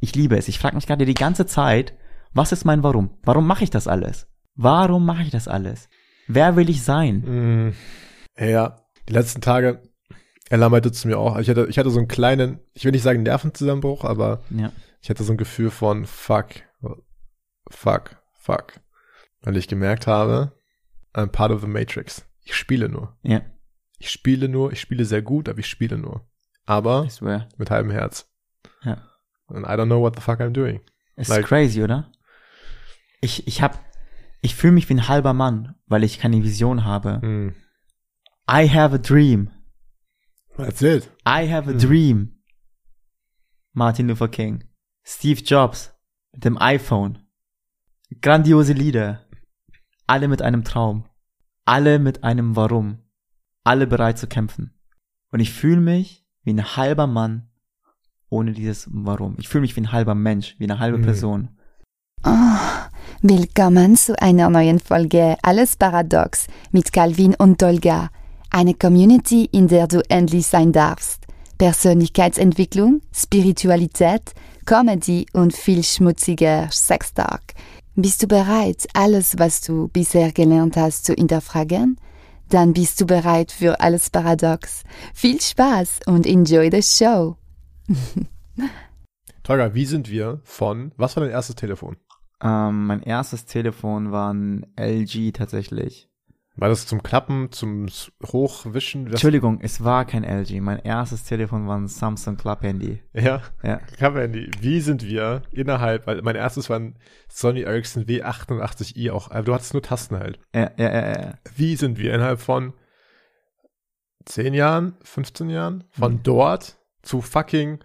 Ich liebe es. Ich frage mich gerade die ganze Zeit, was ist mein Warum? Warum mache ich das alles? Warum mache ich das alles? Wer will ich sein? Mm, ja, die letzten Tage, Ella meinte zu mir auch, ich hatte, ich hatte so einen kleinen, ich will nicht sagen Nervenzusammenbruch, aber Ja. ich hatte so ein Gefühl von fuck, fuck, fuck. Weil ich gemerkt habe, I'm part of the Matrix. Ich spiele nur. Ja. Ich spiele nur, ich spiele sehr gut, aber ich spiele nur. Aber mit halbem Herz. And I don't know what the fuck I'm doing. Ist Like- crazy, oder? Ich, ich hab, ich fühle mich wie ein halber Mann, weil ich keine Vision habe. Hm. I have a dream. Erzählt. I have a Hm. dream. Martin Luther King. Steve Jobs mit dem iPhone. Grandiose Lieder. Alle mit einem Traum. Alle mit einem Warum. Alle bereit zu kämpfen. Und ich fühle mich wie ein halber Mann ohne dieses Warum. Ich fühle mich wie ein halber Mensch, wie eine halbe Hm. Person. Oh, willkommen zu einer neuen Folge Alles Paradox mit Calvin und Tolga. Eine Community, in der du endlich sein darfst. Persönlichkeitsentwicklung, Spiritualität, Comedy und viel schmutziger Sextalk. Bist du bereit, alles, was du bisher gelernt hast, zu hinterfragen? Dann bist du bereit für Alles Paradox. Viel Spaß und enjoy the show. Tolga, wie sind wir von, was war dein erstes Telefon? Ähm, mein erstes Telefon war ein LG tatsächlich. War das zum Klappen, zum Hochwischen? Entschuldigung, es war kein LG. Mein erstes Telefon war ein Samsung Club Handy. Ja, Ja. Cover-Handy. Wie sind wir innerhalb, weil mein erstes war ein Sony Ericsson W88i auch, aber du hattest nur Tasten halt. Ja, ja, ja, ja. Wie sind wir innerhalb von 10 Jahren, 15 Jahren, von Mhm. dort zu fucking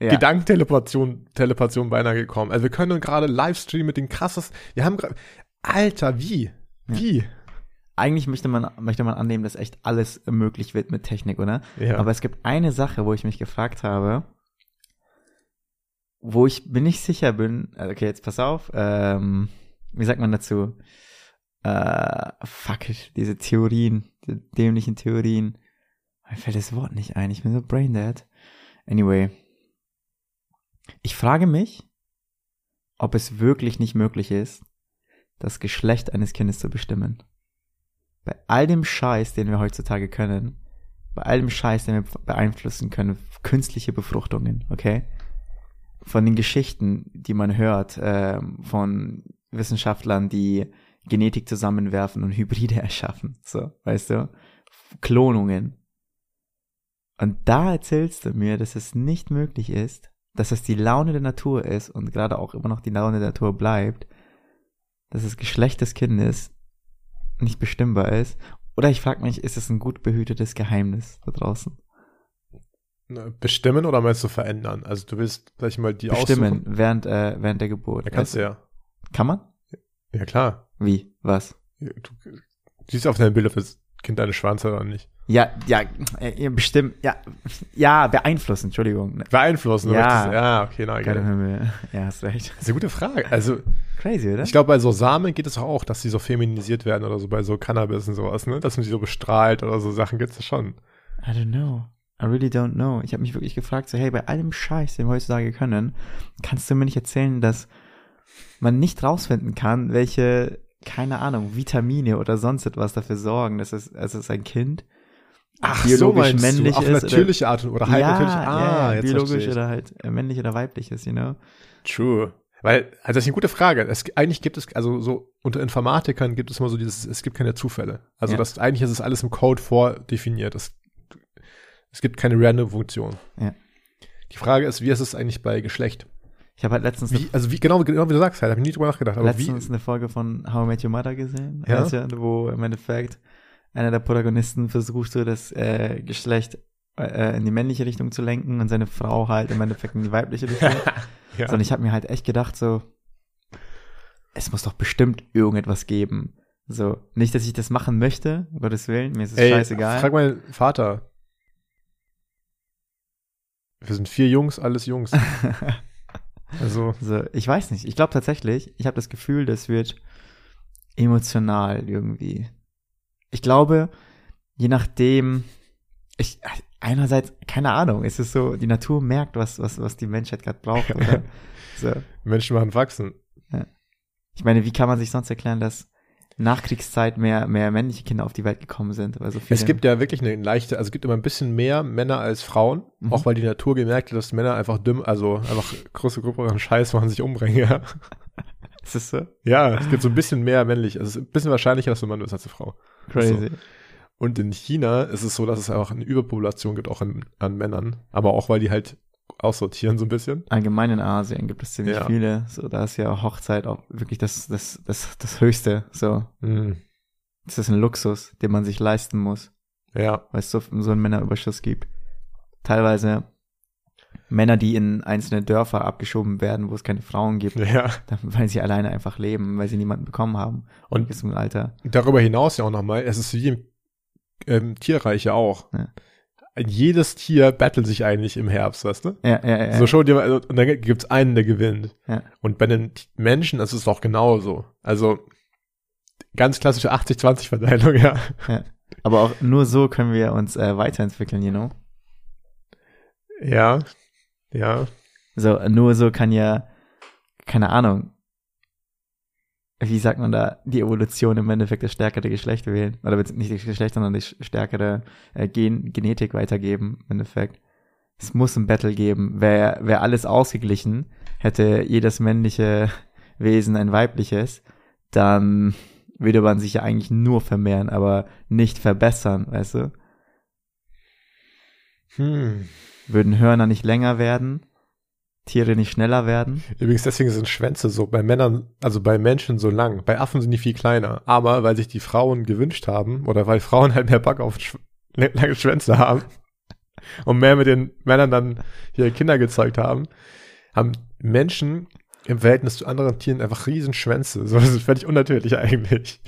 ja. Gedankenteleportation Teleportation beinahe gekommen. Also wir können gerade Livestream mit den krassesten, wir haben gerade, Alter, wie? Wie? Eigentlich möchte man, möchte man annehmen, dass echt alles möglich wird mit Technik, oder? Ja. Aber es gibt eine Sache, wo ich mich gefragt habe, wo ich mir nicht sicher bin, äh, okay, jetzt pass auf, ähm, wie sagt man dazu? Äh, fuck it, diese Theorien, die dämlichen Theorien. Mir fällt das Wort nicht ein, ich bin so braindead. Anyway. Ich frage mich, ob es wirklich nicht möglich ist, das Geschlecht eines Kindes zu bestimmen. Bei all dem Scheiß, den wir heutzutage können, bei all dem Scheiß, den wir beeinflussen können, künstliche Befruchtungen, okay? Von den Geschichten, die man hört, ähm, von Wissenschaftlern, die Genetik zusammenwerfen und Hybride erschaffen, so, weißt du? Klonungen. Und da erzählst du mir, dass es nicht möglich ist, dass es die Laune der Natur ist und gerade auch immer noch die Laune der Natur bleibt, dass das Geschlecht des Kindes nicht bestimmbar ist. Oder ich frage mich, ist es ein gut behütetes Geheimnis da draußen? Bestimmen oder meinst du verändern? Also du willst, sag ich mal, die Bestimmen aussuchen? während, äh, während der Geburt. Ja, kannst du ja. Kann man? Ja, klar. Wie? Was? Du siehst auf deinem Bild, ob das Kind eine Schwanz hat oder nicht. Ja, ja, äh, bestimmt, ja, ja, beeinflussen, Entschuldigung. Beeinflussen. Ja. möchtest Ja, okay, na, egal. Himmel. Ja, hast recht. Das ist eine gute Frage. Also, Crazy, oder? ich glaube, bei so Samen geht es auch, dass die so feminisiert werden oder so bei so Cannabis und sowas, ne? Dass man die so bestrahlt oder so Sachen gibt's ja schon. I don't know. I really don't know. Ich habe mich wirklich gefragt, so, hey, bei allem Scheiß, den wir heutzutage können, kannst du mir nicht erzählen, dass man nicht rausfinden kann, welche, keine Ahnung, Vitamine oder sonst etwas dafür sorgen, dass es, dass es ein Kind biologisch männlich du, auf ist natürliche Art und oder halt ja, natürlich. Ah, ja, jetzt biologisch oder halt äh, männlich oder weiblich ist, you know? True. Weil, also das ist eine gute Frage. Es, eigentlich gibt es, also so unter Informatikern gibt es immer so dieses, es gibt keine Zufälle. Also Ja. das, eigentlich ist es alles im Code vordefiniert. Es, es gibt keine random Funktion. Ja. Die Frage ist, wie ist es eigentlich bei Geschlecht? Ich habe halt letztens, Wie, also wie, genau, genau wie du sagst halt, habe ich nie drüber nachgedacht. Aber letztens eine Folge von How I Met Your Mother gesehen, Ja. du, wo im Endeffekt einer der Protagonisten versucht, so das äh, Geschlecht äh, in die männliche Richtung zu lenken und seine Frau halt im Endeffekt in die weibliche Richtung. wie, ja. So, und ich habe mir halt echt gedacht, so, es muss doch bestimmt irgendetwas geben. So, nicht, dass ich das machen möchte, um Gottes Willen, mir ist es Ey, scheißegal. frag meinen Vater. Wir sind vier Jungs, alles Jungs. Also, So, ich weiß nicht. Ich glaube tatsächlich, ich habe das Gefühl, das wird emotional irgendwie. Ich glaube, je nachdem, ich, einerseits, keine Ahnung, es ist so, die Natur merkt, was, was, was die Menschheit gerade braucht, oder? So. Menschen machen wachsen. Ich meine, wie kann man sich sonst erklären, dass Nachkriegszeit mehr, mehr männliche Kinder auf die Welt gekommen sind? Weil so viele, Es gibt ja wirklich eine leichte, also es gibt immer ein bisschen mehr Männer als Frauen, Mhm. auch weil die Natur gemerkt hat, dass Männer einfach dumm, also einfach große Gruppe an Scheiß machen, sich umbringen, ja. Ist das so? Ja, es gibt so ein bisschen mehr männlich, also es ist ein bisschen wahrscheinlicher, dass du Mann bist als eine Frau. Crazy. Und in China ist es so, dass es einfach eine Überpopulation gibt, auch an, an Männern, aber auch weil die halt aussortieren so ein bisschen. Allgemein in Asien gibt es ziemlich Ja. viele. So, da ist ja Hochzeit auch wirklich das, das, das, das Höchste. So, Mhm. das ist ein Luxus, den man sich leisten muss, Ja, weil es so, so einen Männerüberschuss gibt. Teilweise Männer, die in einzelne Dörfer abgeschoben werden, wo es keine Frauen gibt, ja. dann- weil sie alleine einfach leben, weil sie niemanden bekommen haben. Und Bis zum Alter. darüber hinaus ja auch nochmal, es ist wie im ähm, Tierreich ja auch. Ja. Jedes Tier battelt sich eigentlich im Herbst, weißt du? Ja, ja, ja. So schau dir mal, also, und dann gibt's einen, der gewinnt. Ja. Und bei den Menschen ist es doch genauso. Also ganz klassische 80-20-Verteilung, ja. Aber auch nur so können wir uns äh, weiterentwickeln, you know? Ja, ja. So, nur so kann ja, keine Ahnung, wie sagt man da, die Evolution im Endeffekt das stärkere Geschlecht wählen. Oder nicht das Geschlecht, sondern die stärkere äh, Gen Genetik weitergeben, im Endeffekt. Es muss ein Battle geben. Wäre wär alles ausgeglichen, hätte jedes männliche Wesen ein weibliches, dann würde man sich ja eigentlich nur vermehren, aber nicht verbessern, weißt du? Hm. Würden Hörner nicht länger werden, Tiere nicht schneller werden. Übrigens, deswegen sind Schwänze so bei Männern, also bei Menschen so lang. Bei Affen sind die viel kleiner. Aber weil sich die Frauen gewünscht haben, oder weil Frauen halt mehr Bock auf Sch lange Schwänze haben und mehr mit den Männern dann hier Kinder gezeugt haben, haben Menschen im Verhältnis zu anderen Tieren einfach riesen Schwänze. So, das ist völlig unnatürlich eigentlich.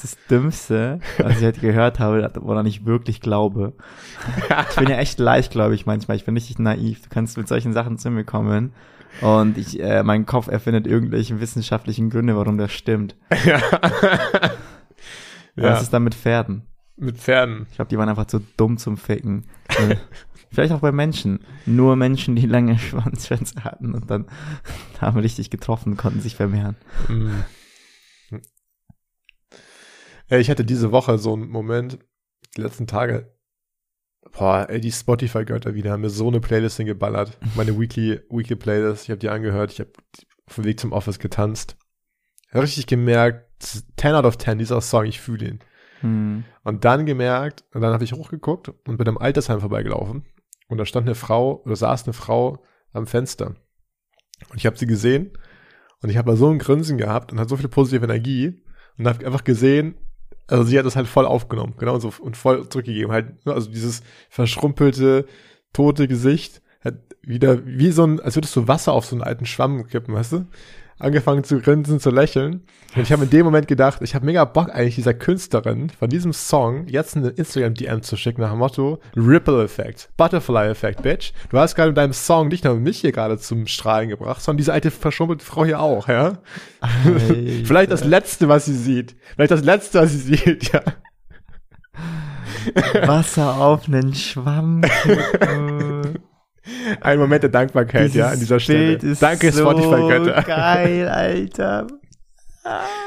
Das Dümmste, was ich heute gehört habe, woran ich wirklich glaube. Ich bin ja echt leicht, glaube ich, manchmal. Ich bin richtig naiv. Du kannst mit solchen Sachen zu mir kommen und ich, äh, mein Kopf erfindet irgendwelche wissenschaftlichen Gründe, warum das stimmt. ja. Was ist dann mit Pferden? mit Pferden. Ich glaube, die waren einfach zu dumm zum Ficken. Äh, Vielleicht auch bei Menschen. Nur Menschen, die lange Schwanzschwänze hatten und dann haben richtig getroffen, konnten sich vermehren. Mm. Ey, ich hatte diese Woche so einen Moment, die letzten Tage, boah, ey, die Spotify-Götter wieder haben mir so eine Playlist hingeballert. Meine Weekly, Weekly Playlist, ich habe die angehört, ich habe auf dem Weg zum Office getanzt. Richtig gemerkt, 10 out of 10, dieser Song, ich fühle ihn. Hm. Und dann gemerkt, und dann habe ich hochgeguckt und bin am Altersheim vorbeigelaufen. Und da stand eine Frau, oder saß eine Frau am Fenster. Und ich habe sie gesehen und ich habe da so ein Grinsen gehabt und hat so viel positive Energie und habe einfach gesehen, also sie hat das halt voll aufgenommen, genau so und voll zurückgegeben, halt, ne, also dieses verschrumpelte, tote Gesicht, hat wieder wie so ein, als würdest du Wasser auf so einen alten Schwamm kippen, weißt du? Angefangen zu grinsen, zu lächeln. Und ich habe in dem Moment gedacht, ich habe mega Bock eigentlich dieser Künstlerin von diesem Song jetzt eine Instagram-DM zu schicken nach dem Motto Ripple Effect, Butterfly Effect, Bitch. Du hast gerade mit deinem Song nicht nur mich hier gerade zum Strahlen gebracht, sondern diese alte verschrumpelte Frau hier auch, ja? Vielleicht das Letzte, was sie sieht. Vielleicht das Letzte, was sie sieht, ja. Wasser auf einen Schwamm. Ein Moment der Dankbarkeit, ja, an dieser Stelle. Bild ist Danke, so Spotify-Götter. geil, Alter.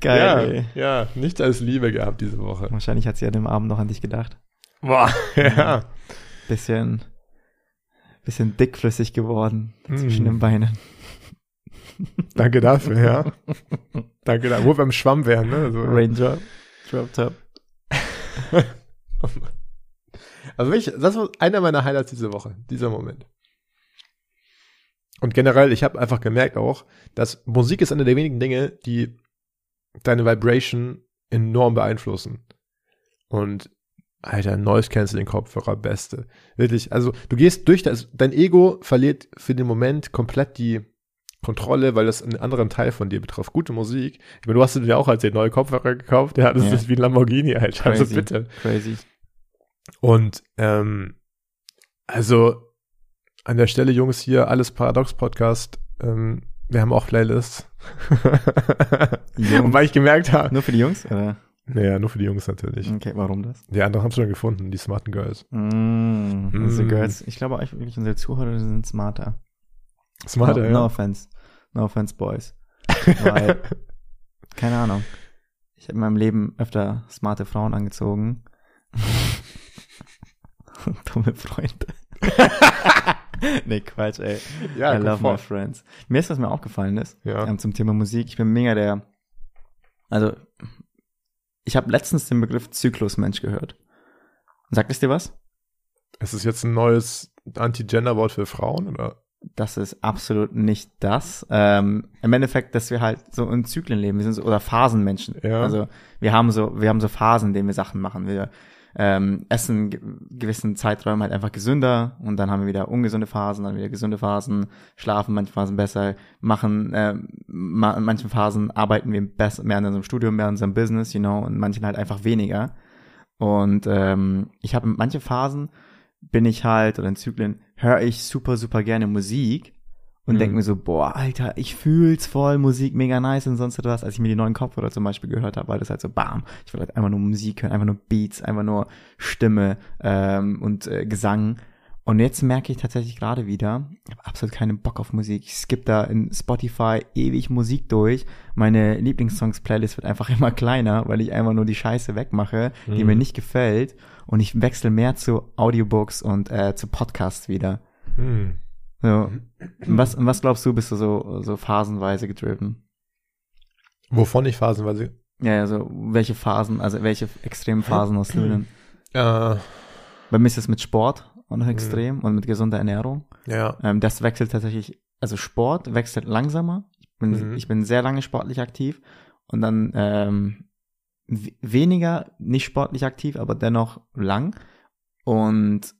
geil. Ja, ja, nicht als Liebe gehabt diese Woche. Wahrscheinlich hat sie an dem Abend noch an dich gedacht. Boah, ja. Bisschen, bisschen dickflüssig geworden zwischen Mm. den Beinen. Danke dafür, ja. Danke dafür. Wo wir beim Schwamm wären, ne? So. Raindrop, Drop Top. Also wirklich, das war einer meiner Highlights diese Woche, dieser Moment. Und generell, ich habe einfach gemerkt auch, dass Musik ist eine der wenigen Dinge, die deine Vibration enorm beeinflussen. Und Alter, Noise Canceling Kopfhörer, beste. Wirklich, also du gehst durch das, dein Ego verliert für den Moment komplett die Kontrolle, weil das einen anderen Teil von dir betrifft. Gute Musik. Ich meine, du hast dir auch als neue Kopfhörer gekauft. Ja, das Ja. ist wie ein Lamborghini, Alter. Also Crazy. bitte. Crazy. Und ähm, also an der Stelle, Jungs, hier alles Paradox Podcast. Ähm, wir haben auch Playlists. Und weil ich gemerkt habe, Nur für die Jungs? Oder? Naja, nur für die Jungs natürlich. Okay, warum das? Die anderen haben es schon gefunden, die smarten Girls. Mm, also Mm. Girls, ich glaube euch wirklich unsere Zuhörer sind smarter. Smarter, no, ja. no offense. No offense, Boys. Weil, keine Ahnung. Ich habe in meinem Leben öfter smarte Frauen angezogen. Dumme Freunde. nee, Quatsch, ey. ja, I love vor. my friends. Mir ist, was mir aufgefallen ist, Ja. ähm, zum Thema Musik. Ich bin mega der, also, ich habe letztens den Begriff Zyklusmensch gehört. Sagt es dir was? Ist es jetzt ein neues Anti-Gender-Wort für Frauen, oder? das ist absolut nicht das. Ähm, Im Endeffekt, dass wir halt so in Zyklen leben, wir sind so, oder Phasenmenschen. Ja. Also wir haben so, wir haben so Phasen, in denen wir Sachen machen. Wir ähm, essen ge gewissen Zeiträumen halt einfach gesünder und dann haben wir wieder ungesunde Phasen, dann wieder gesunde Phasen, schlafen manche Phasen besser, machen ähm, ma in manchen Phasen arbeiten wir besser, mehr in unserem Studium, mehr in unserem Business, you know, und manchen halt einfach weniger. Und ähm, ich habe manche Phasen bin ich halt, oder in Zyklen, höre ich super, super gerne Musik und Mhm. denke mir so, boah, Alter, ich fühl's voll, Musik mega nice und sonst etwas, als ich mir die neuen Kopfhörer zum Beispiel gehört habe, war das halt so, bam, ich will halt einfach nur Musik hören, einfach nur Beats, einfach nur Stimme ähm, und äh, Gesang. Und jetzt merke ich tatsächlich gerade wieder, ich habe absolut keinen Bock auf Musik. Ich skippe da in Spotify ewig Musik durch. Meine Lieblingssongs-Playlist wird einfach immer kleiner, weil ich einfach nur die Scheiße wegmache, die Mhm. mir nicht gefällt. Und ich wechsle mehr zu Audiobooks und äh, zu Podcasts wieder. Hm. So. Und was, was glaubst du, bist du so, so phasenweise gedriven? Wovon ich phasenweise. Ja, also welche Phasen, also welche extremen Phasen hast du denn? Äh, Bei mir ist es mit Sport auch noch extrem und mit gesunder Ernährung. ja. Ähm, das wechselt tatsächlich, also Sport wechselt langsamer. Ich bin, Mhm. ich bin sehr lange sportlich aktiv und dann ähm, weniger nicht sportlich aktiv, aber dennoch lang. Und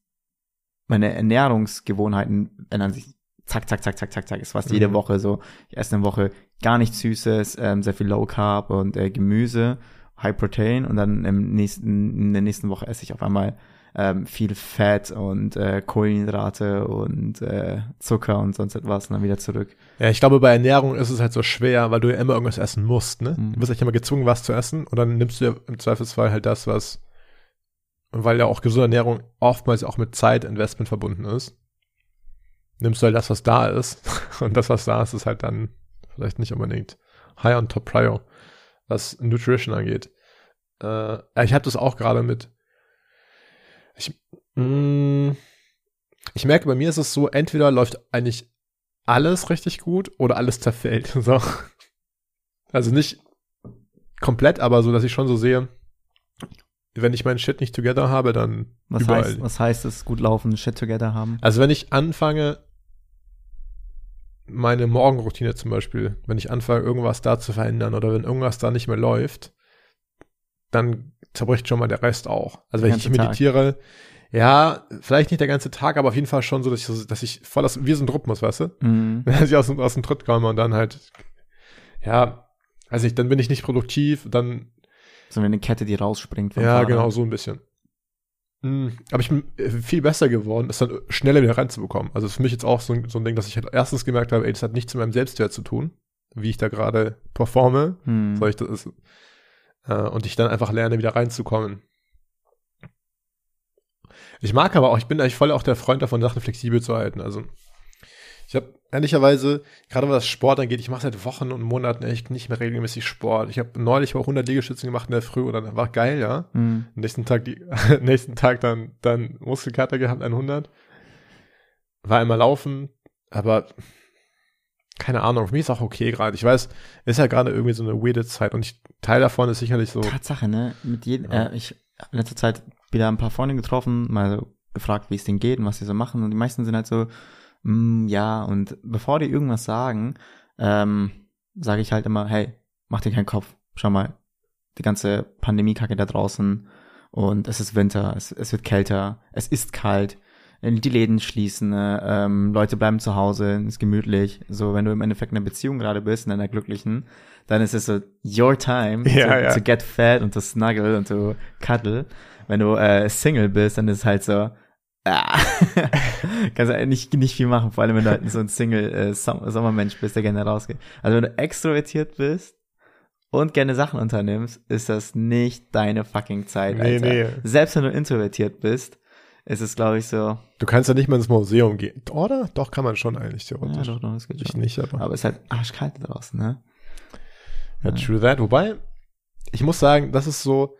meine Ernährungsgewohnheiten ändern sich zack, zack, zack, zack, zack, zack. Ist fast jede Mhm. Woche so. Ich esse eine Woche gar nichts Süßes, ähm, sehr viel Low Carb und äh, Gemüse, High Protein und dann im nächsten, in der nächsten Woche esse ich auf einmal ähm, viel Fett und äh, Kohlenhydrate und äh, Zucker und sonst etwas und dann wieder zurück. Ja, ich glaube, bei Ernährung ist es halt so schwer, weil du ja immer irgendwas essen musst, ne? Mhm. Du bist echt immer gezwungen, was zu essen und dann nimmst du ja im Zweifelsfall halt das, was, weil ja auch gesunde Ernährung oftmals auch mit Zeitinvestment verbunden ist, nimmst du halt das, was da ist und das, was da ist, ist halt dann vielleicht nicht unbedingt high on top prior, was Nutrition angeht. Äh, ich habe das auch gerade mit, ich, mh, ich merke, bei mir ist es so, entweder läuft eigentlich alles richtig gut oder alles zerfällt. So. Also nicht komplett, aber so, dass ich schon so sehe, wenn ich meinen Shit nicht together habe, dann Was überall. heißt, was heißt es, gut laufen, Shit together haben? Also wenn ich anfange, meine Morgenroutine zum Beispiel, wenn ich anfange, irgendwas da zu verändern oder wenn irgendwas da nicht mehr läuft, dann zerbricht schon mal der Rest auch. Also wenn ich ganze Tag. meditiere, ja, vielleicht nicht der ganze Tag, aber auf jeden Fall schon so, dass ich, dass ich voll aus, wie so ein Rhythmus, weißt du? Mhm. Wenn ich aus, dem- aus dem Tritt komme und dann halt, ja, also ich, dann bin ich nicht produktiv, dann, So eine Kette, die rausspringt ja, Fahrrad. genau, so ein bisschen. Mm, Aber ich bin äh, viel besser geworden, es dann schneller wieder reinzubekommen. Also für mich jetzt auch so ein, so ein Ding, dass ich halt erstens gemerkt habe, ey, das hat nichts mit meinem Selbstwert zu tun, wie ich da gerade performe, Hm. soll ich das äh, und ich dann einfach lerne, wieder reinzukommen. Ich mag aber auch, ich bin eigentlich voll auch der Freund davon, Sachen flexibel zu halten. Also ehrlicherweise, gerade was Sport angeht, ich mache seit Wochen und Monaten echt nicht mehr regelmäßig Sport. Ich habe neulich mal 100 Liegestützen gemacht in der Früh und dann war geil, ja. Hm. Am nächsten Tag, die, nächsten Tag dann, dann Muskelkater gehabt, 100. War einmal laufen, aber keine Ahnung, für mich ist auch okay gerade. Ich weiß, ist ja gerade irgendwie so eine weirde Zeit und ich, Teil davon ist sicherlich so, Tatsache, ne? Mit jedem, Ja. äh, ich habe in letzter Zeit wieder ein paar Freunde getroffen, mal so gefragt, wie es denen geht und was sie so machen. Und die meisten sind halt so, mm, ja, und bevor die irgendwas sagen, ähm, sage ich halt immer, hey, mach dir keinen Kopf. Schau mal, die ganze Pandemiekacke da draußen und es ist Winter, es, es wird kälter, es ist kalt, äh, die Läden schließen, äh, ähm, Leute bleiben zu Hause, ist gemütlich. So, wenn du im Endeffekt in einer Beziehung gerade bist, in einer glücklichen, dann ist es so your time Ja, to, ja. to get fat und to snuggle und to cuddle. Wenn du äh, Single bist, dann ist es halt so, ah, kannst du nicht, nicht viel machen, vor allem wenn du halt so ein Single äh, bist, der gerne rausgeht. Also wenn du extrovertiert bist und gerne Sachen unternimmst, ist das nicht deine fucking Zeit, Nee, Alter. nee. Selbst wenn du introvertiert bist, ist es, glaube ich, so, Du kannst ja nicht mal ins Museum gehen. Oder? Doch, kann man schon eigentlich ja, theoretisch. doch, doch, das geht ich schon. nicht, aber. Aber es ist halt arschkalt draußen, ne? Ja, true that. Wobei, ich muss sagen, das ist so,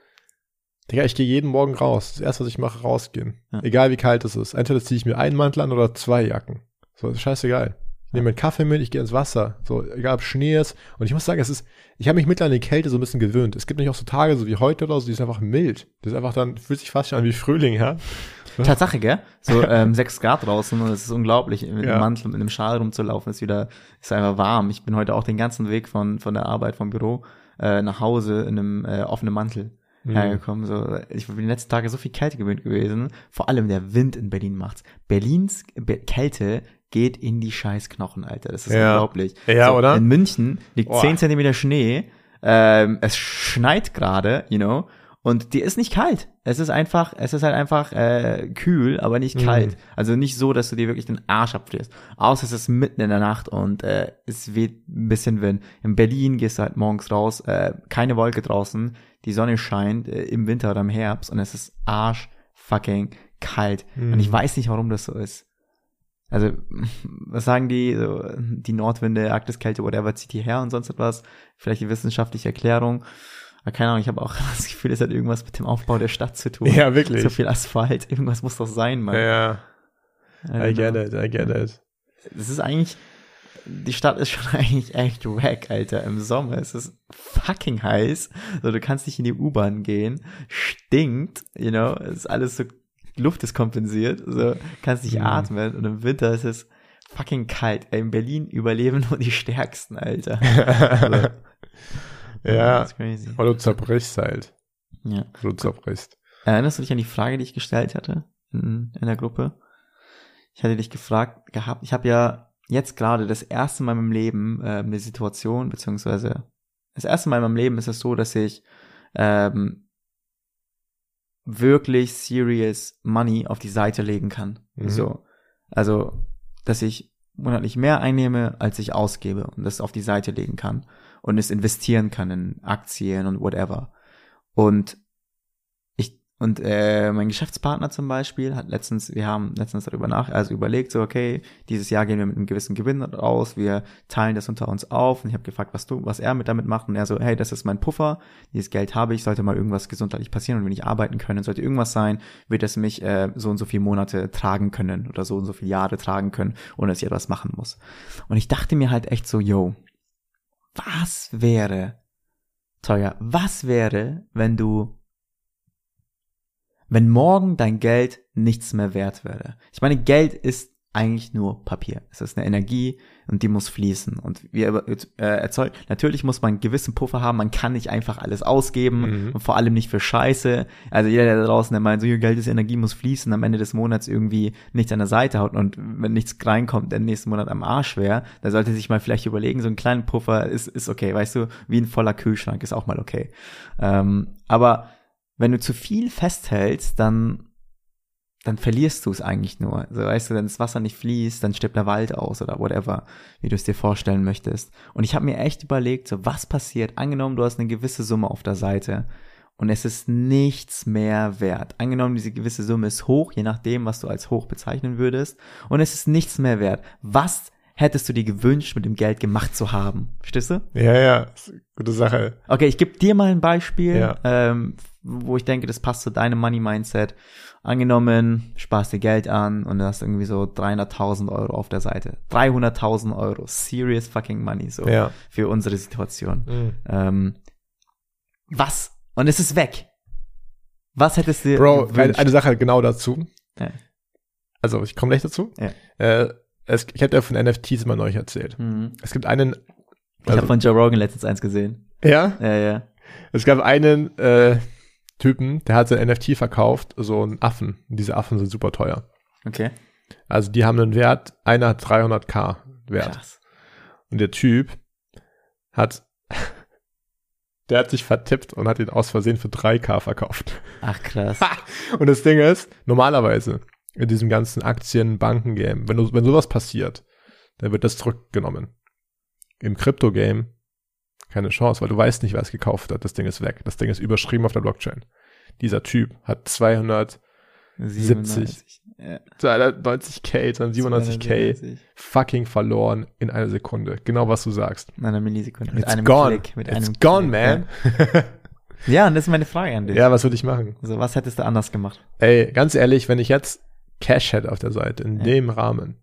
Digga, ich gehe jeden Morgen raus. Das erste, was ich mache, rausgehen. Ja. Egal wie kalt es ist. Entweder ziehe ich mir einen Mantel an oder zwei Jacken. So, ist scheißegal. Ich nehme einen Kaffee mit, ich gehe ins Wasser. So, egal ob Schnee ist. Und ich muss sagen, es ist, ich habe mich mittlerweile an die Kälte so ein bisschen gewöhnt. Es gibt nicht auch so Tage, so wie heute oder so, die ist einfach mild. Das ist einfach dann, fühlt sich fast schon an wie Frühling, ja? Tatsache, gell? So ähm, 6 Grad draußen und es ist unglaublich, mit Ja. einem Mantel, mit einem Schal rumzulaufen, ist wieder, ist einfach warm. Ich bin heute auch den ganzen Weg von, von der Arbeit, vom Büro äh, nach Hause in einem äh, offenen Mantel Mhm. hergekommen. So, ich bin die letzten Tage so viel Kälte gewöhnt gewesen. Vor allem der Wind in Berlin macht's. Berlins Be Kälte geht in die scheiß Knochen, Alter. Das ist Ja. unglaublich. Ja, so, oder? In München liegt Boah. 10 Zentimeter Schnee. Ähm, es schneit gerade, you know. Und die ist nicht kalt. Es ist einfach, es ist halt einfach äh, kühl, aber nicht Mhm. kalt. Also nicht so, dass du dir wirklich den Arsch abfrierst. Außer es ist mitten in der Nacht und äh, es weht ein bisschen Wind. In Berlin gehst du halt morgens raus, äh, keine Wolke draußen, die Sonne scheint äh, im Winter oder im Herbst und es ist arsch fucking kalt. Und Mhm. ich weiß nicht, warum das so ist. Also, was sagen die, so, die Nordwinde, Arktiskälte, whatever, zieht hierher und sonst etwas? Vielleicht die wissenschaftliche Erklärung. Aber keine Ahnung, ich habe auch das Gefühl, es hat irgendwas mit dem Aufbau der Stadt zu tun. Ja, wirklich. So viel Asphalt, irgendwas muss doch sein, Mann. Ja, I I don't get it, I get it. Das ist eigentlich, die Stadt ist schon eigentlich echt wack, Alter. Im Sommer es ist fucking heiß. So, du kannst nicht in die U-Bahn gehen. Stinkt, you know. Es ist alles so, Luft ist kompensiert. So, kannst nicht Mhm. atmen. Und im Winter ist es fucking kalt. In Berlin überleben nur die Stärksten, Alter. ja, Das ist crazy. oder du zerbrichst halt. Ja. Du zerbrichst. Erinnerst du dich an die Frage, die ich gestellt hatte in, in der Gruppe? Ich hatte dich gefragt gehabt. Ich habe ja jetzt gerade das erste Mal in meinem Leben äh, eine Situation, beziehungsweise das erste Mal in meinem Leben ist es so, dass ich ähm, wirklich serious Money auf die Seite legen kann. Mhm. So. Also, dass ich monatlich mehr einnehme, als ich ausgebe und das auf die Seite legen kann und es investieren kann in Aktien und whatever. Und und äh, mein Geschäftspartner zum Beispiel hat letztens, wir haben letztens darüber nach, also überlegt, so okay, dieses Jahr gehen wir mit einem gewissen Gewinn raus, wir teilen das unter uns auf und ich habe gefragt, was du, was er mit damit macht und er so, hey, das ist mein Puffer, dieses Geld habe ich, sollte mal irgendwas gesundheitlich passieren und wenn ich arbeiten können, sollte irgendwas sein, wird es mich äh, so und so viele Monate tragen können oder so und so viele Jahre tragen können, ohne dass ich etwas machen muss. Und ich dachte mir halt echt so, yo, was wäre, teuer, was wäre, wenn du wenn morgen dein Geld nichts mehr wert wäre. Ich meine, Geld ist eigentlich nur Papier. Es ist eine Energie und die muss fließen. Und wir äh, erzeugt, natürlich muss man einen gewissen Puffer haben, man kann nicht einfach alles ausgeben Mhm. und vor allem nicht für Scheiße. Also jeder, der da draußen, der meint, so, Geld ist Energie, muss fließen, am Ende des Monats irgendwie nichts an der Seite haut und wenn nichts reinkommt, der nächsten Monat am Arsch wäre, da sollte sich mal vielleicht überlegen, so einen kleinen Puffer ist, ist okay, weißt du, wie ein voller Kühlschrank ist auch mal okay. Ähm, aber wenn du zu viel festhältst, dann dann verlierst du es eigentlich nur. So, weißt du, wenn das Wasser nicht fließt, dann stirbt der Wald aus oder whatever, wie du es dir vorstellen möchtest. Und ich habe mir echt überlegt, so was passiert, angenommen, du hast eine gewisse Summe auf der Seite und es ist nichts mehr wert. Angenommen, diese gewisse Summe ist hoch, je nachdem, was du als hoch bezeichnen würdest, und es ist nichts mehr wert. Was hättest du dir gewünscht, mit dem Geld gemacht zu haben? Verstehst du? Ja, ja, gute Sache. Okay, ich gebe dir mal ein Beispiel, Ja. ähm, wo ich denke, das passt zu deinem Money-Mindset. Angenommen, sparst dir Geld an und du hast irgendwie so 300.000 Euro auf der Seite. 300.000 Euro. Serious fucking money, so. Ja. Für unsere Situation. Mhm. Ähm, was? Und es ist weg. Was hättest du dir Bro, eine, eine Sache genau dazu. Ja. Also, ich komme gleich dazu. Ja. Äh, es, ich hatte ja von NFTs immer neulich erzählt. Mhm. Es gibt einen. Ich habe Also, von Joe Rogan letztens eins gesehen. ja? Ja, ja. Es gab einen äh, Typen, der hat sein NFT verkauft, so einen Affen. Und diese Affen sind super teuer. Okay. Also die haben einen Wert, einer hat 300k Wert. Krass. Und der Typ hat, der hat sich vertippt und hat ihn aus Versehen für 3k verkauft. Ach, krass. Und das Ding ist, normalerweise in diesem ganzen Aktien-Banken-Game, wenn, du, wenn sowas passiert, dann wird das zurückgenommen. Im Crypto-Game Keine Chance, weil du weißt nicht, wer es gekauft hat. Das Ding ist weg. Das Ding ist überschrieben auf der Blockchain. Dieser Typ hat 200 70. Ja. 290k, 297k fucking verloren in einer Sekunde. Genau was du sagst. In einer Millisekunde. Mit It's einem gone. Klick. Mit It's einem gone, Klick, man. Ja. ja, und das ist meine Frage an dich. ja, was würde ich machen? Also, was hättest du anders gemacht? Ey, ganz ehrlich, wenn ich jetzt Cash hätte auf der Seite, in Ja. dem Rahmen,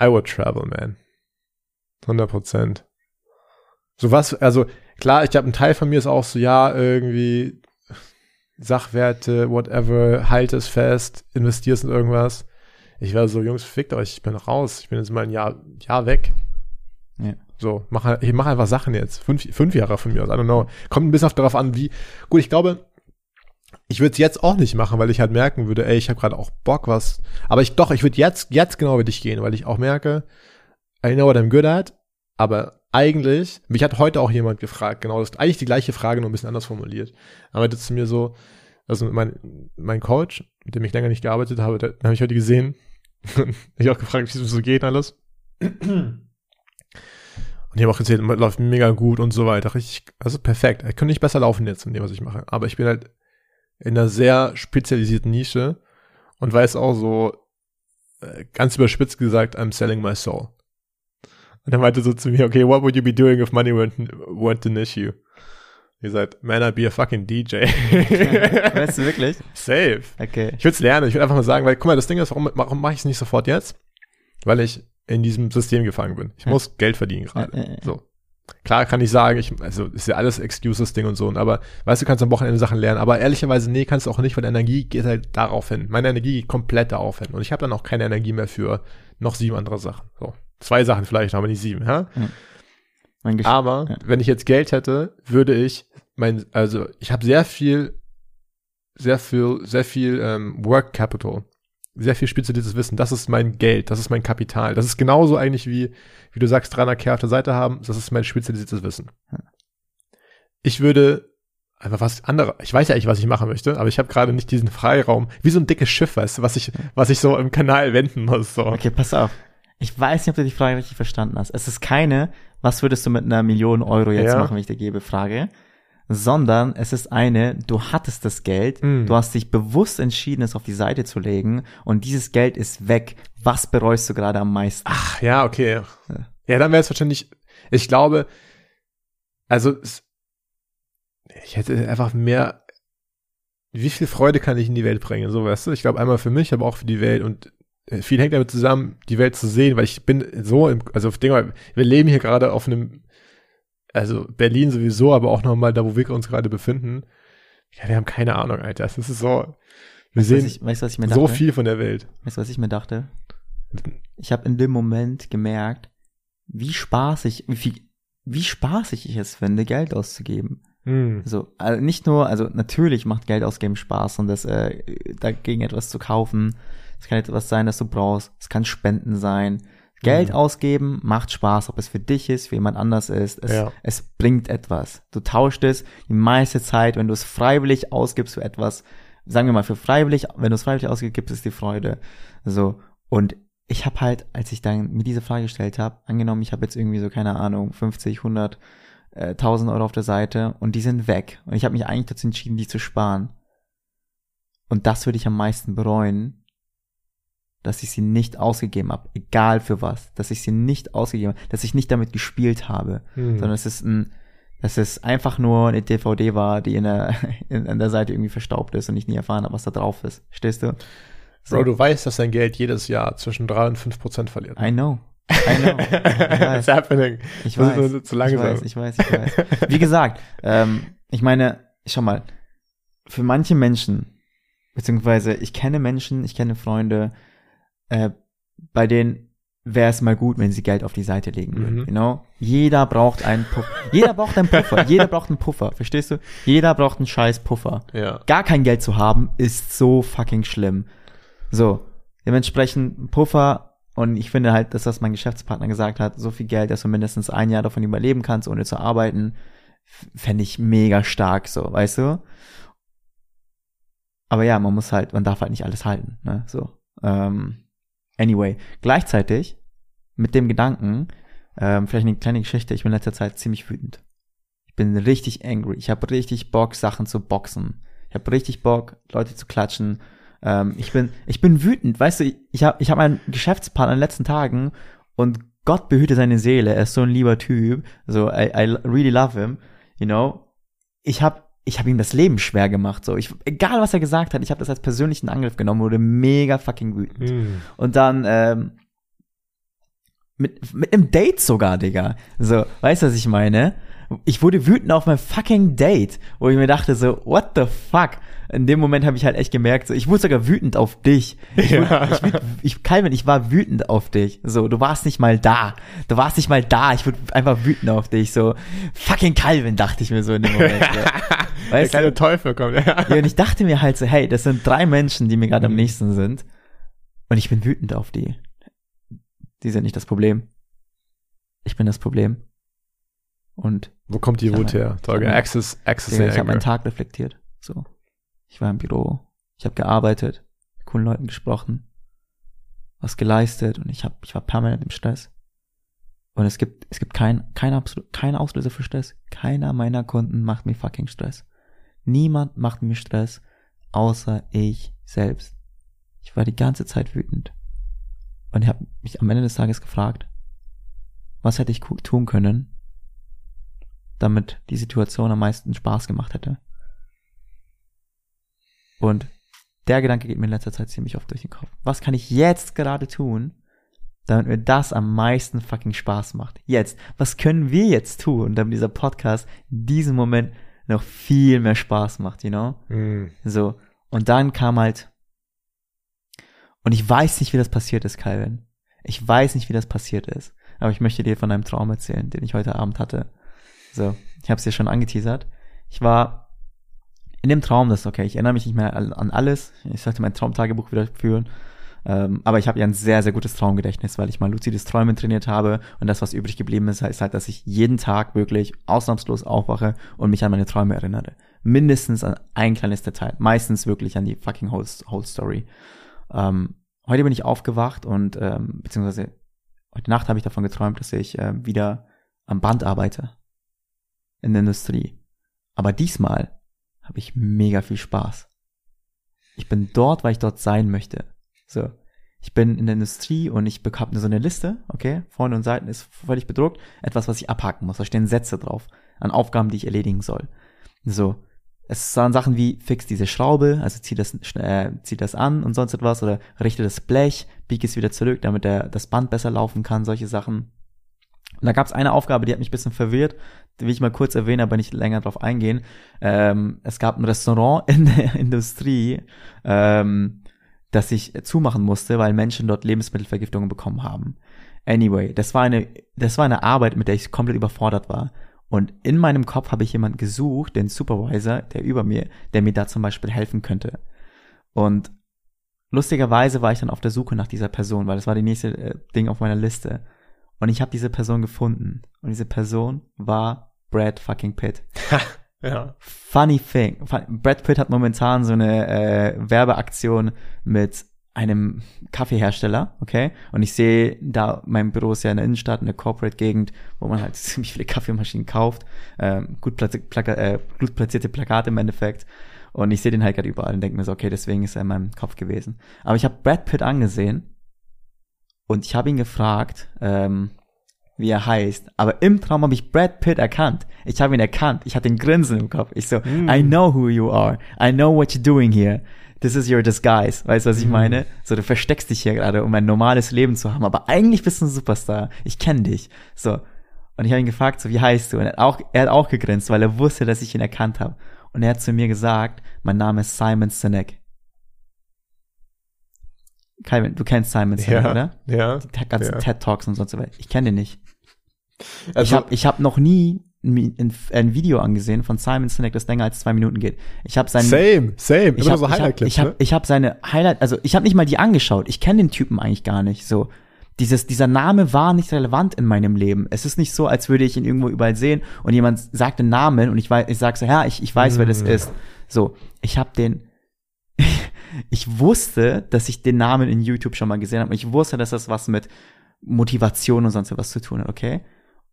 I would travel, man. 100 Prozent. So was, also klar, ich glaube, ein Teil von mir ist auch so, ja, irgendwie Sachwerte, whatever, halt es fest, investierst in irgendwas. Ich wäre so, Jungs, fickt euch, ich bin raus, ich bin jetzt mal ein Jahr, Jahr weg. Ja. So, mach, ich mache einfach Sachen jetzt. Fünf, fünf Jahre von mir aus, I don't know. Kommt ein bisschen auf darauf an, wie. Gut, ich glaube, ich würde es jetzt auch nicht machen, weil ich halt merken würde, ey, ich habe gerade auch Bock was. Aber ich doch, ich würde jetzt, jetzt genau wie dich gehen, weil ich auch merke, I know what I'm good at, aber eigentlich, mich hat heute auch jemand gefragt, genau das, eigentlich die gleiche Frage, nur ein bisschen anders formuliert. Aber das zu mir so, also mein, mein Coach, mit dem ich länger nicht gearbeitet habe, den habe ich heute gesehen. ich auch gefragt, wie es so geht alles. Und ich habe auch erzählt, läuft mega gut und so weiter. Richtig, also perfekt. Ich könnte nicht besser laufen jetzt in dem, was ich mache. Aber ich bin halt in einer sehr spezialisierten Nische und weiß auch so, äh, ganz überspitzt gesagt, I'm selling my soul. Und er meinte so zu mir, okay, what would you be doing if money weren't, weren't an issue? He said, man, I'd be a fucking DJ. weißt du wirklich? Safe. Okay. Ich würde es lernen. Ich würde einfach mal sagen, weil, guck mal, das Ding ist, warum, warum mache ich es nicht sofort jetzt? Weil ich in diesem System gefangen bin. Ich Ja. muss Geld verdienen gerade. Ja, ja, ja. So. Klar kann ich sagen, ich, also ist ja alles Excuses-Ding und so, aber weißt du, kannst am Wochenende Sachen lernen, aber ehrlicherweise, nee, kannst du auch nicht, weil Energie geht halt darauf hin. Meine Energie geht komplett darauf hin. Und ich habe dann auch keine Energie mehr für noch sieben andere Sachen. So. Zwei Sachen vielleicht, aber nicht sieben, ja? Gesch Aber Ja. wenn ich jetzt Geld hätte, würde ich mein, also ich habe sehr viel, sehr viel, sehr viel ähm, Work Capital, sehr viel spezialisiertes Wissen. Das ist mein Geld, das ist mein Kapital. Das ist genauso eigentlich wie, wie du sagst, 300k auf der Seite haben. Das ist mein spezialisiertes Wissen. Ja. Ich würde einfach was anderes. Ich weiß ja eigentlich, was ich machen möchte, aber ich habe gerade nicht diesen Freiraum, wie so ein dickes Schiff, weißt du, was ich, was ich so im Kanal wenden muss. So. Okay, pass auf. Ich weiß nicht, ob du die Frage richtig verstanden hast. Es ist keine, was würdest du mit einer Million Euro jetzt Ja. machen, wenn ich dir gebe, Frage. Sondern es ist eine, du hattest das Geld, Mm. du hast dich bewusst entschieden, es auf die Seite zu legen und dieses Geld ist weg. Was bereust du gerade am meisten? Ach, ja, okay. Ja. Ja, dann wäre es wahrscheinlich, ich glaube, also ich hätte einfach mehr, wie viel Freude kann ich in die Welt bringen, so weißt du? Ich glaube einmal für mich, aber auch für die Welt und viel hängt damit zusammen, die Welt zu sehen, weil ich bin so im, also auf Dinge, wir leben hier gerade auf einem, also Berlin sowieso, aber auch nochmal da, wo wir uns gerade befinden. Ja, wir haben keine Ahnung, Alter. Es ist so, wir Weißt sehen ich, weißt, so dachte? viel von der Welt. Weißt du, was ich mir dachte? Ich habe in dem Moment gemerkt, wie spaßig, wie, wie spaßig ich es finde, Geld auszugeben. Hm. So, also nicht nur, also natürlich macht Geld ausgeben Spaß und das äh, dagegen etwas zu kaufen. Es kann etwas sein, das du brauchst. Es kann Spenden sein. Geld Mhm. ausgeben macht Spaß, ob es für dich ist, für jemand anders ist. Es, Ja. es bringt etwas. Du tauscht es die meiste Zeit, wenn du es freiwillig ausgibst für etwas, sagen wir mal für freiwillig, wenn du es freiwillig ausgibst, gibt es die Freude. So und ich habe halt, als ich dann mir diese Frage gestellt habe, angenommen, ich habe jetzt irgendwie so keine Ahnung 50, 100 äh, 1000 Euro auf der Seite und die sind weg. Und ich habe mich eigentlich dazu entschieden, die zu sparen. Und das würde ich am meisten bereuen, dass ich sie nicht ausgegeben habe, egal für was, dass ich sie nicht ausgegeben habe, dass ich nicht damit gespielt habe, Hm. sondern es ist ein, dass es einfach nur eine DVD war, die in der, in, an der Seite irgendwie verstaubt ist und ich nie erfahren habe, was da drauf ist. Stehst du? So. Bro, du weißt, dass dein Geld jedes Jahr zwischen 3 und 5 Prozent verliert. I know. I know. Ich weiß. It's happening. Ich Das ist weiß, zu ich langsam. weiß, ich weiß, ich weiß. Wie gesagt, ähm, ich meine, schau mal, für manche Menschen, beziehungsweise ich kenne Menschen, ich kenne Freunde, äh, bei denen wäre es mal gut, wenn sie Geld auf die Seite legen würden. Mhm. You know? Jeder braucht einen Puffer. Jeder braucht einen Puffer. Jeder braucht einen Puffer. Verstehst du? Jeder braucht einen scheiß Puffer. Ja. Gar kein Geld zu haben, ist so fucking schlimm. So, dementsprechend Puffer und ich finde halt, dass das mein Geschäftspartner gesagt hat, so viel Geld, dass du mindestens ein Jahr davon überleben kannst, ohne zu arbeiten, fände ich mega stark, so, weißt du? Aber ja, man muss halt, man darf halt nicht alles halten, ne, so. Ähm, anyway, gleichzeitig mit dem Gedanken, Ähm, vielleicht eine kleine Geschichte. Ich bin in letzter Zeit ziemlich wütend. Ich bin richtig angry. Ich habe richtig Bock, Sachen zu boxen. Ich habe richtig Bock, Leute zu klatschen. Ähm, ich bin, ich bin wütend. Weißt du, ich, ich habe ich hab einen Geschäftspartner in den letzten Tagen und Gott behüte seine Seele. Er ist so ein lieber Typ. So, I, I really love him. You know. Ich habe ich habe ihm das Leben schwer gemacht. So, ich, egal was er gesagt hat, ich habe das als persönlichen Angriff genommen, wurde mega fucking wütend. Mm. Und dann ähm, mit mit einem Date sogar, Digga. So, weißt du, was ich meine? Ich wurde wütend auf mein fucking Date, wo ich mir dachte so, what the fuck? In dem Moment habe ich halt echt gemerkt, so, ich wurde sogar wütend auf dich. Ich, Ja. ich, ich, Calvin, ich war wütend auf dich. So, du warst nicht mal da. Du warst nicht mal da. Ich wurde einfach wütend auf dich. So, fucking Calvin, dachte ich mir so in dem Moment. So. Der Weißt kleine du? Teufel kommt. Ja. Ja, und ich dachte mir halt so, hey, das sind drei Menschen, die mir gerade am nächsten sind. Und ich bin wütend auf die. Die sind nicht das Problem. Ich bin das Problem. Und Wo kommt die Wut her? Ich hab Access, Access Digga, ich habe meinen Tag reflektiert. So. Ich war im Büro. Ich habe gearbeitet, mit coolen Leuten gesprochen, was geleistet und ich habe, ich war permanent im Stress. Und es gibt, es gibt kein, kein absolut, kein Auslöser für Stress. Keiner meiner Kunden macht mir fucking Stress. Niemand macht mir Stress, außer ich selbst. Ich war die ganze Zeit wütend. Und ich habe mich am Ende des Tages gefragt, was hätte ich tun können, damit die Situation am meisten Spaß gemacht hätte. Und der Gedanke geht mir in letzter Zeit ziemlich oft durch den Kopf. Was kann ich jetzt gerade tun, damit mir das am meisten fucking Spaß macht? Jetzt. Was können wir jetzt tun, damit dieser Podcast in diesem Moment noch viel mehr Spaß macht, you know? Mm. So. Und dann kam halt, und ich weiß nicht, wie das passiert ist, Calvin. Ich weiß nicht, wie das passiert ist. Aber ich möchte dir von einem Traum erzählen, den ich heute Abend hatte. So, ich habe es dir schon angeteasert. Ich war in dem Traum, das ist okay, ich erinnere mich nicht mehr an alles. Ich sollte mein Traumtagebuch wieder führen. Ähm, aber ich habe ja ein sehr, sehr gutes Traumgedächtnis, weil ich mal luzides Träumen trainiert habe. Und das, was übrig geblieben ist, ist halt, dass ich jeden Tag wirklich ausnahmslos aufwache und mich an meine Träume erinnere. Mindestens an ein kleines Detail. Meistens wirklich an die fucking whole, whole Story. Ähm, heute bin ich aufgewacht und, ähm, beziehungsweise heute Nacht habe ich davon geträumt, dass ich ähm, wieder am Band arbeite. In der Industrie. Aber diesmal habe ich mega viel Spaß. Ich bin dort, weil ich dort sein möchte. So. Ich bin in der Industrie und ich habe so eine Liste, okay? Vorne und Seiten ist völlig bedruckt. Etwas, was ich abhaken muss. Da stehen Sätze drauf. An Aufgaben, die ich erledigen soll. So. Es waren Sachen wie, fix diese Schraube, also zieh das, äh, zieh das an und sonst etwas, oder richte das Blech, biege es wieder zurück, damit der, das Band besser laufen kann, solche Sachen. Und da gab es eine Aufgabe, die hat mich ein bisschen verwirrt, die will ich mal kurz erwähnen, aber nicht länger drauf eingehen. Ähm, es gab ein Restaurant in der Industrie, ähm, das ich zumachen musste, weil Menschen dort Lebensmittelvergiftungen bekommen haben. Anyway, das war eine, das war eine Arbeit, mit der ich komplett überfordert war. Und in meinem Kopf habe ich jemanden gesucht, den Supervisor, der über mir, der mir da zum Beispiel helfen könnte. Und lustigerweise war ich dann auf der Suche nach dieser Person, weil das war die nächste äh, Ding auf meiner Liste. Und ich habe diese Person gefunden. Und diese Person war Brad fucking Pitt. Ja. Funny thing. Brad Pitt hat momentan so eine äh, Werbeaktion mit einem Kaffeehersteller, okay? Und ich sehe da, mein Büro ist ja in der Innenstadt, in der Corporate-Gegend, wo man halt ziemlich viele Kaffeemaschinen kauft, ähm, gut, platzi Plaka äh, gut platzierte Plakate im Endeffekt. Und ich sehe den halt gerade überall und denke mir so, okay, deswegen ist er in meinem Kopf gewesen. Aber ich habe Brad Pitt angesehen und ich habe ihn gefragt, ähm, wie er heißt. Aber im Traum habe ich Brad Pitt erkannt. Ich habe ihn erkannt. Ich hatte ein Grinsen im Kopf. Ich so, I know who you are. I know what you're doing here. This is your disguise. Weißt du, was ich meine? So, du versteckst dich hier gerade, um ein normales Leben zu haben. Aber eigentlich bist du ein Superstar. Ich kenne dich. So. Und ich habe ihn gefragt, so, wie heißt du? Und er hat auch, er hat auch gegrinst, weil er wusste, dass ich ihn erkannt habe. Und er hat zu mir gesagt, mein Name ist Simon Sinek. Calvin, du kennst Simon Sinek, Ja. oder? Ja. Die ganzen Ja. TED Talks und sonst so weiter. Ich kenne den nicht. ich Also, habe ich hab noch nie ein, ein, Video angesehen von Simon Sinek, das länger als zwei Minuten geht. Ich habe sein same, same. ich habe so ich Highlight-Clips, ich hab, ne? ich hab seine Highlight, also ich habe nicht mal die angeschaut. Ich kenne den Typen eigentlich gar nicht. So dieses dieser Name war nicht relevant in meinem Leben. Es ist nicht so, als würde ich ihn irgendwo überall sehen und jemand sagt den Namen und ich weiß, ich sag so, ja, ich, ich weiß, wer das Mm. ist. So, ich habe den ich wusste, dass ich den Namen in YouTube schon mal gesehen habe. Ich wusste, dass das was mit Motivation und sonst was zu tun hat, okay?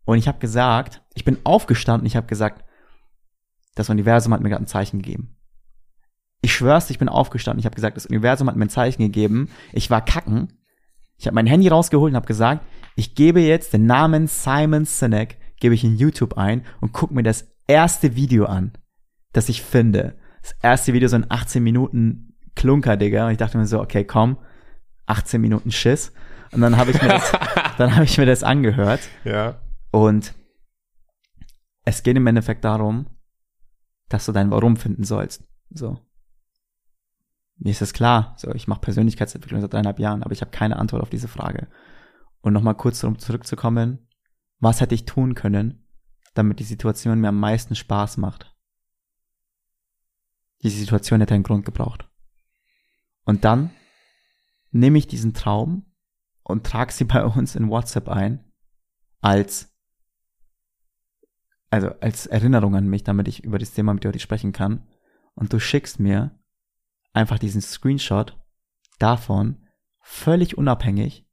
Und ich habe gesagt, ich bin aufgestanden, ich habe gesagt, das Universum hat mir gerade ein Zeichen gegeben. Ich schwör's, ich bin aufgestanden, ich habe gesagt, das Universum hat mir ein Zeichen gegeben. Ich war kacken. Ich habe mein Handy rausgeholt und habe gesagt, ich gebe jetzt den Namen Simon Sinek, gebe ich in YouTube ein und guck mir das erste Video an, das ich finde. Das erste Video so in 18 Minuten Klunker, Digga. Und ich dachte mir so, okay, komm, 18 Minuten Schiss. Und dann habe ich mir das, dann habe ich mir das angehört. Ja. Und es geht im Endeffekt darum, dass du dein Warum finden sollst. So. Mir ist es klar. So, ich mache Persönlichkeitsentwicklung seit dreieinhalb Jahren, aber ich habe keine Antwort auf diese Frage. Und nochmal kurz um zurückzukommen, was hätte ich tun können, damit die Situation mir am meisten Spaß macht? Diese Situation hätte einen Grund gebraucht. Und dann nehme ich diesen Traum und trage sie bei uns in WhatsApp ein als also als Erinnerung an mich, damit ich über das Thema mit dir heute sprechen kann. Und du schickst mir einfach diesen Screenshot davon, völlig unabhängig,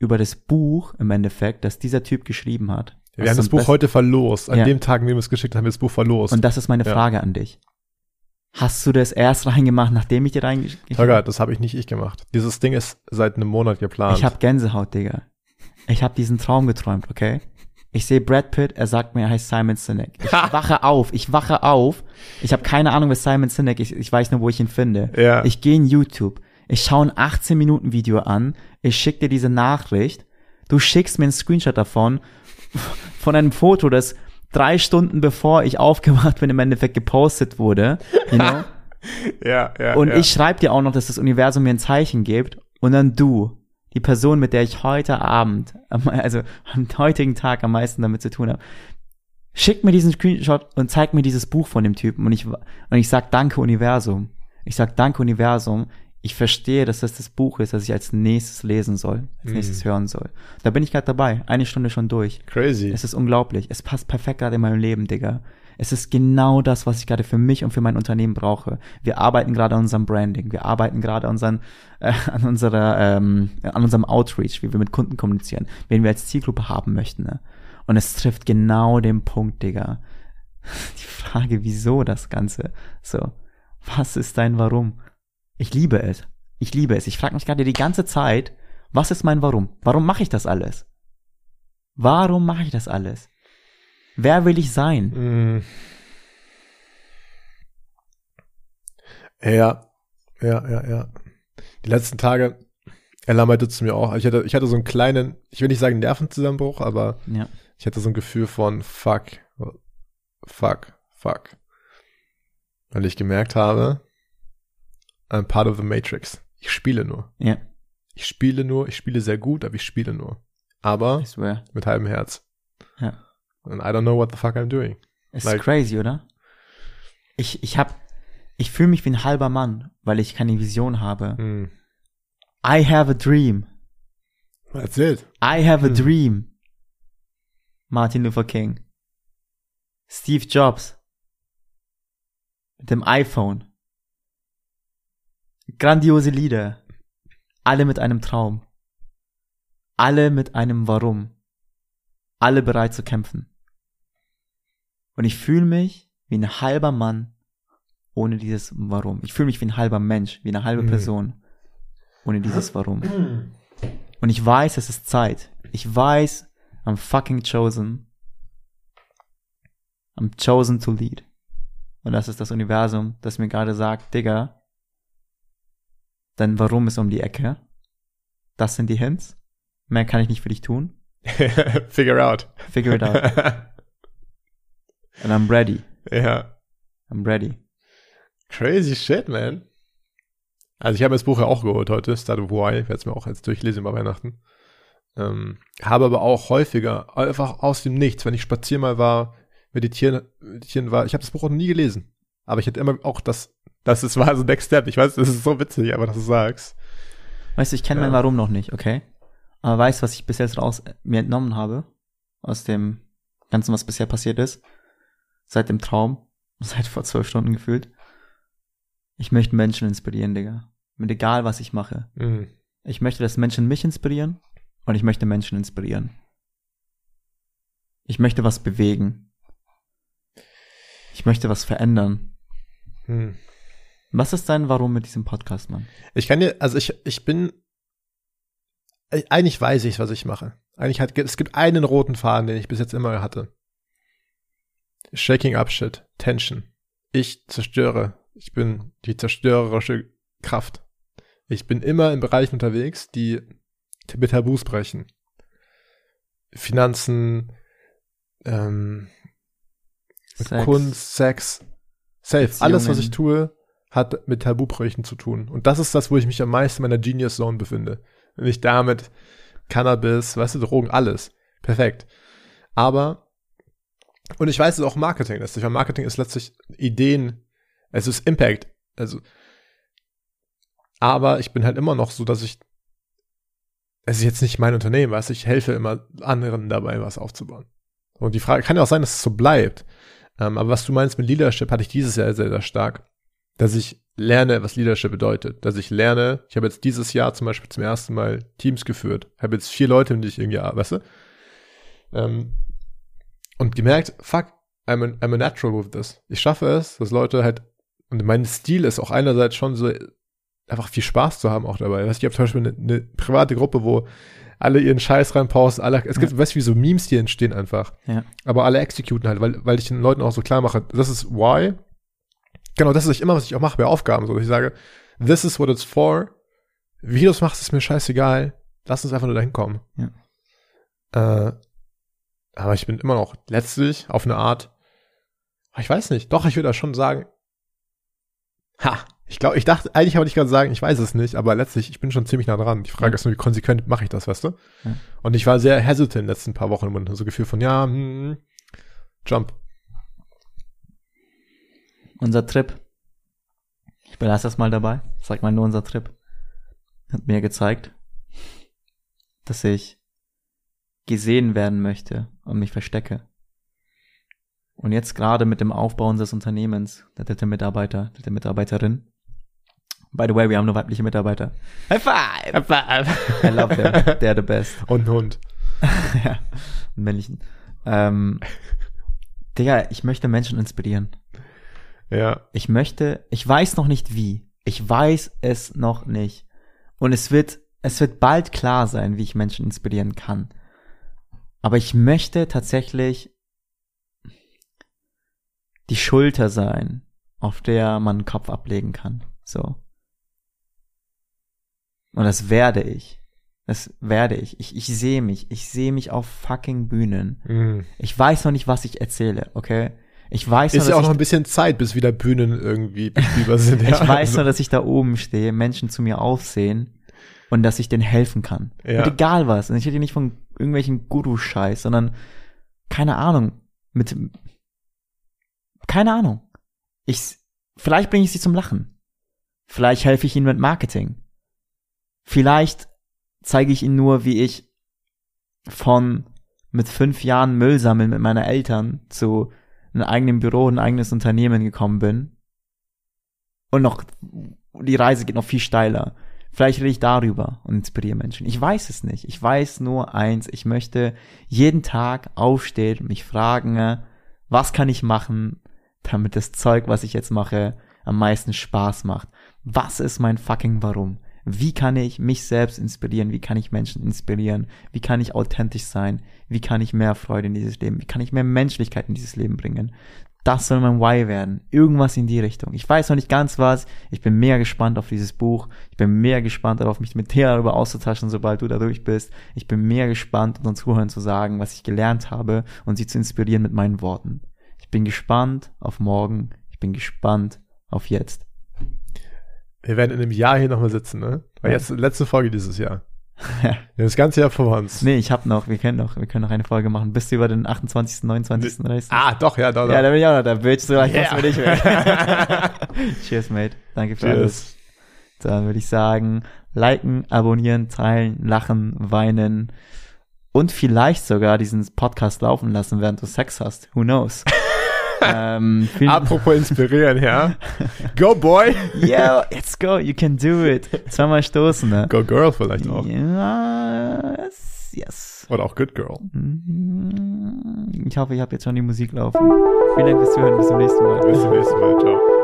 über das Buch im Endeffekt, das dieser Typ geschrieben hat. Wir haben das Buch heute verlost. An Ja. dem Tag, an dem wir es geschickt haben, haben wir das Buch verlost. Und das ist meine Ja. Frage an dich. Hast du das erst reingemacht, nachdem ich dir reingeschickt Tolga, das habe ich nicht ich gemacht. Dieses Ding ist seit einem Monat geplant. Ich habe Gänsehaut, Digga. Ich habe diesen Traum geträumt, okay? Ich sehe Brad Pitt, er sagt mir, er heißt Simon Sinek. Ich wache auf, ich wache auf. Ich habe keine Ahnung, wer Simon Sinek ist. Ich weiß nur, wo ich ihn finde. Ja. Ich gehe in YouTube. Ich schaue ein 18 Minuten Video an. Ich schicke dir diese Nachricht. Du schickst mir einen Screenshot davon von einem Foto, das drei Stunden bevor ich aufgewacht bin, im Endeffekt gepostet wurde. You know? ja, ja. Und ja. ich schreibe dir auch noch, dass das Universum mir ein Zeichen gibt. Und dann du, die Person, mit der ich heute Abend, am- also am heutigen Tag am meisten damit zu tun habe, schick mir diesen Screenshot und zeig mir dieses Buch von dem Typen. Und ich, und ich sag Danke Universum. Ich sag Danke Universum. Ich verstehe, dass das das Buch ist, das ich als nächstes lesen soll, als nächstes hören soll. Da bin ich gerade dabei. Eine Stunde schon durch. Crazy. Es ist unglaublich. Es passt perfekt gerade in meinem Leben, Digga. Es ist genau das, was ich gerade für mich und für mein Unternehmen brauche. Wir arbeiten gerade an unserem Branding. Wir arbeiten gerade an, unseren, äh, an unserer, ähm, an unserem Outreach, wie wir mit Kunden kommunizieren, wen wir als Zielgruppe haben möchten. Ne? Und es trifft genau den Punkt, Digga. Die Frage, wieso das Ganze? So, was ist dein Warum? Ich liebe es. Ich liebe es. Ich frage mich gerade die ganze Zeit, was ist mein Warum? Warum mache ich das alles? Warum mache ich das alles? Wer will ich sein? Mm. Ja, ja, ja, ja. Die letzten Tage, Ella meinte zu mir auch, ich hatte, ich hatte so einen kleinen, ich will nicht sagen Nervenzusammenbruch, aber Ja. ich hatte so ein Gefühl von fuck, fuck, fuck. Weil ich gemerkt habe, I'm part of the Matrix. Ich spiele nur. Ja. Ich spiele nur, ich spiele sehr gut, aber ich spiele nur. Aber mit halbem Herz. Ja. And I don't know what the fuck I'm doing. Ist Like- crazy, oder? Ich, ich hab, ich fühle mich wie ein halber Mann, weil ich keine Vision habe. Hm. I have a dream. That's it. I have a Hm. dream. Martin Luther King. Steve Jobs. Mit dem iPhone. Grandiose Lieder. Alle mit einem Traum. Alle mit einem Warum. Alle bereit zu kämpfen. Und ich fühle mich wie ein halber Mann ohne dieses Warum. Ich fühle mich wie ein halber Mensch, wie eine halbe Mhm. Person ohne dieses Warum. Und ich weiß, es ist Zeit. Ich weiß, I'm fucking chosen. I'm chosen to lead. Und das ist das Universum, das mir gerade sagt, Digga, dein Warum ist um die Ecke. Das sind die Hints. Mehr kann ich nicht für dich tun. Figure out. Figure it out. And I'm ready. ja. I'm ready. Crazy shit, man. Also ich habe das Buch ja auch geholt heute, Start of Why. Ich werde es mir auch jetzt durchlesen bei Weihnachten. Ähm, habe aber auch häufiger, einfach aus dem Nichts, wenn ich spazieren mal war, meditieren, meditieren war, ich habe das Buch auch noch nie gelesen. Aber ich hätte immer auch das, das ist, war so Next Step. Ich weiß, das ist so witzig, aber dass du sagst. Weißt du, ich kenne Ja. mein Warum noch nicht, okay? Aber weißt, was ich bis jetzt raus mir entnommen habe aus dem Ganzen, was bisher passiert ist, seit dem Traum, seit vor zwölf Stunden gefühlt. Ich möchte Menschen inspirieren, Digga. Mit egal, was ich mache. Mhm. Ich möchte, dass Menschen mich inspirieren Und ich möchte Menschen inspirieren. Ich möchte was bewegen. Ich möchte was verändern. Hm. Was ist dein Warum mit diesem Podcast, Mann? Ich kann dir, also ich, ich bin, äh, eigentlich weiß ich, was ich mache. Eigentlich hat, es gibt einen roten Faden, den ich bis jetzt immer hatte. Shaking up shit, Tension. Ich zerstöre. Ich bin die zerstörerische Kraft. Ich bin immer in Bereichen unterwegs, die mit Tabus brechen. Finanzen, ähm, Sex. Kunst, Sex, safe. Alles, was ich tue, hat mit Tabubrüchen zu tun. Und das ist das, wo ich mich am meisten in meiner Genius Zone befinde. Wenn ich damit Cannabis, weißt du, Drogen, alles. Perfekt. Aber, und ich weiß es auch Marketing letztlich, weil Marketing ist letztlich Ideen, es ist Impact. Also, aber ich bin halt immer noch so, dass ich, es ist jetzt nicht mein Unternehmen, weißt du, ich helfe immer anderen dabei, was aufzubauen. Und die Frage kann ja auch sein, dass es so bleibt. Ähm, aber was du meinst mit Leadership, hatte ich dieses Jahr sehr, sehr stark. Dass ich lerne, was Leadership bedeutet. Dass ich lerne, ich habe jetzt dieses Jahr zum Beispiel zum ersten Mal Teams geführt. Habe jetzt vier Leute, mit denen ich irgendwie arbeite, weißt du? Ähm, und gemerkt, fuck, I'm a, I'm a natural with this. Ich schaffe es, dass Leute halt, und mein Stil ist auch einerseits schon so, einfach viel Spaß zu haben auch dabei. Weißt du, ich habe zum Beispiel eine, eine private Gruppe, wo alle ihren Scheiß reinposten, alle, es gibt, weißt du, wie so Memes, die entstehen einfach. Ja. Aber alle executen halt, weil, weil ich den Leuten auch so klar mache, das ist why. Genau, das ist immer, was ich auch mache bei Aufgaben, so, dass ich sage, this is what it's for. Wie du es machst, ist mir scheißegal. Lass uns einfach nur dahin kommen. Ja. Äh, aber ich bin immer noch letztlich auf eine Art, ich weiß nicht, doch, ich würde da schon sagen, ha, ich glaube, ich dachte, eigentlich wollte ich gerade sagen, ich weiß es nicht, aber letztlich, ich bin schon ziemlich nah dran. Die Frage Ja. ist nur, wie konsequent mache ich das, weißt du? Ja. Und ich war sehr hesitant in den letzten paar Wochen und so Gefühl von, ja, hm, Jump. Unser Trip. Ich belasse das mal dabei. Sag mal nur unser Trip. Hat mir gezeigt, dass ich gesehen werden möchte und mich verstecke. Und jetzt gerade mit dem Aufbau unseres Unternehmens, der dritte Mitarbeiter, dritte Mitarbeiterin. By the way, wir haben nur weibliche Mitarbeiter. High five! I love them. They're the best. Und ein Hund. ja, einen männlichen. Ähm, Digga, ich möchte Menschen inspirieren. Ja. Ich möchte, ich weiß noch nicht wie. Ich weiß es noch nicht. Und es wird, es wird bald klar sein, wie ich Menschen inspirieren kann. Aber ich möchte tatsächlich die Schulter sein, auf der man den Kopf ablegen kann. So. Und das werde ich. Das werde ich. Ich, ich sehe mich. Ich sehe mich auf fucking Bühnen. Mhm. Ich weiß noch nicht, was ich erzähle, okay? Ich weiß Ist nur, ja auch dass noch ich ein bisschen Zeit, bis wieder Bühnen irgendwie bespielbar sind. ich ja. weiß Also, nur, dass ich da oben stehe, Menschen zu mir aufsehen und dass ich denen helfen kann. Ja. Mit egal was. Und ich rede nicht von irgendwelchen Guru-Scheiß, sondern keine Ahnung. Mit keine Ahnung. Ich vielleicht bringe ich sie zum Lachen. Vielleicht helfe ich ihnen mit Marketing. Vielleicht zeige ich ihnen nur, wie ich von mit fünf Jahren Müll sammeln mit meinen Eltern zu einem eigenen Büro, ein eigenes Unternehmen gekommen bin. Und noch, die Reise geht noch viel steiler. Vielleicht rede ich darüber und inspiriere Menschen. Ich weiß es nicht. Ich weiß nur eins. Ich möchte jeden Tag aufstehen und mich fragen, was kann ich machen, damit das Zeug, was ich jetzt mache, am meisten Spaß macht. Was ist mein fucking Warum? Wie kann ich mich selbst inspirieren? Wie kann ich Menschen inspirieren? Wie kann ich authentisch sein? Wie kann ich mehr Freude in dieses Leben? Wie kann ich mehr Menschlichkeit in dieses Leben bringen? Das soll mein Why werden. Irgendwas in die Richtung. Ich weiß noch nicht ganz was. Ich bin mega gespannt auf dieses Buch. Ich bin mega gespannt darauf, mich mit Thea darüber auszutauschen, sobald du da durch bist. Ich bin mega gespannt, unseren Zuhörern zu sagen, was ich gelernt habe und sie zu inspirieren mit meinen Worten. Ich bin gespannt auf morgen. Ich bin gespannt auf jetzt. Wir werden in einem Jahr hier nochmal sitzen, ne? Weil Ja. jetzt letzte Folge dieses Jahr. Wir haben das ganze Jahr vor uns. Nee, ich hab noch, wir können noch, wir können noch eine Folge machen. Bist du über den 28., 29. reist? Ah, doch, ja, doch, doch. Ja, da bin ich auch noch, da bitch, so gleich Yeah. yeah. ich weg. Cheers, mate. Danke für alles. Cheers. Dann würde ich sagen, liken, abonnieren, teilen, lachen, weinen und vielleicht sogar diesen Podcast laufen lassen, während du Sex hast. Who knows? Ähm, Apropos inspirieren, ja. Go Boy. Yo, let's go, you can do it. Zweimal stoßen, ne? Go Girl vielleicht auch. Yes, yes. Oder auch Good Girl. Mhm. Ich hoffe, ich habe jetzt schon die Musik laufen. Vielen Dank fürs Zuhören. Bis zum nächsten Mal. Bis zum nächsten Mal. Ciao.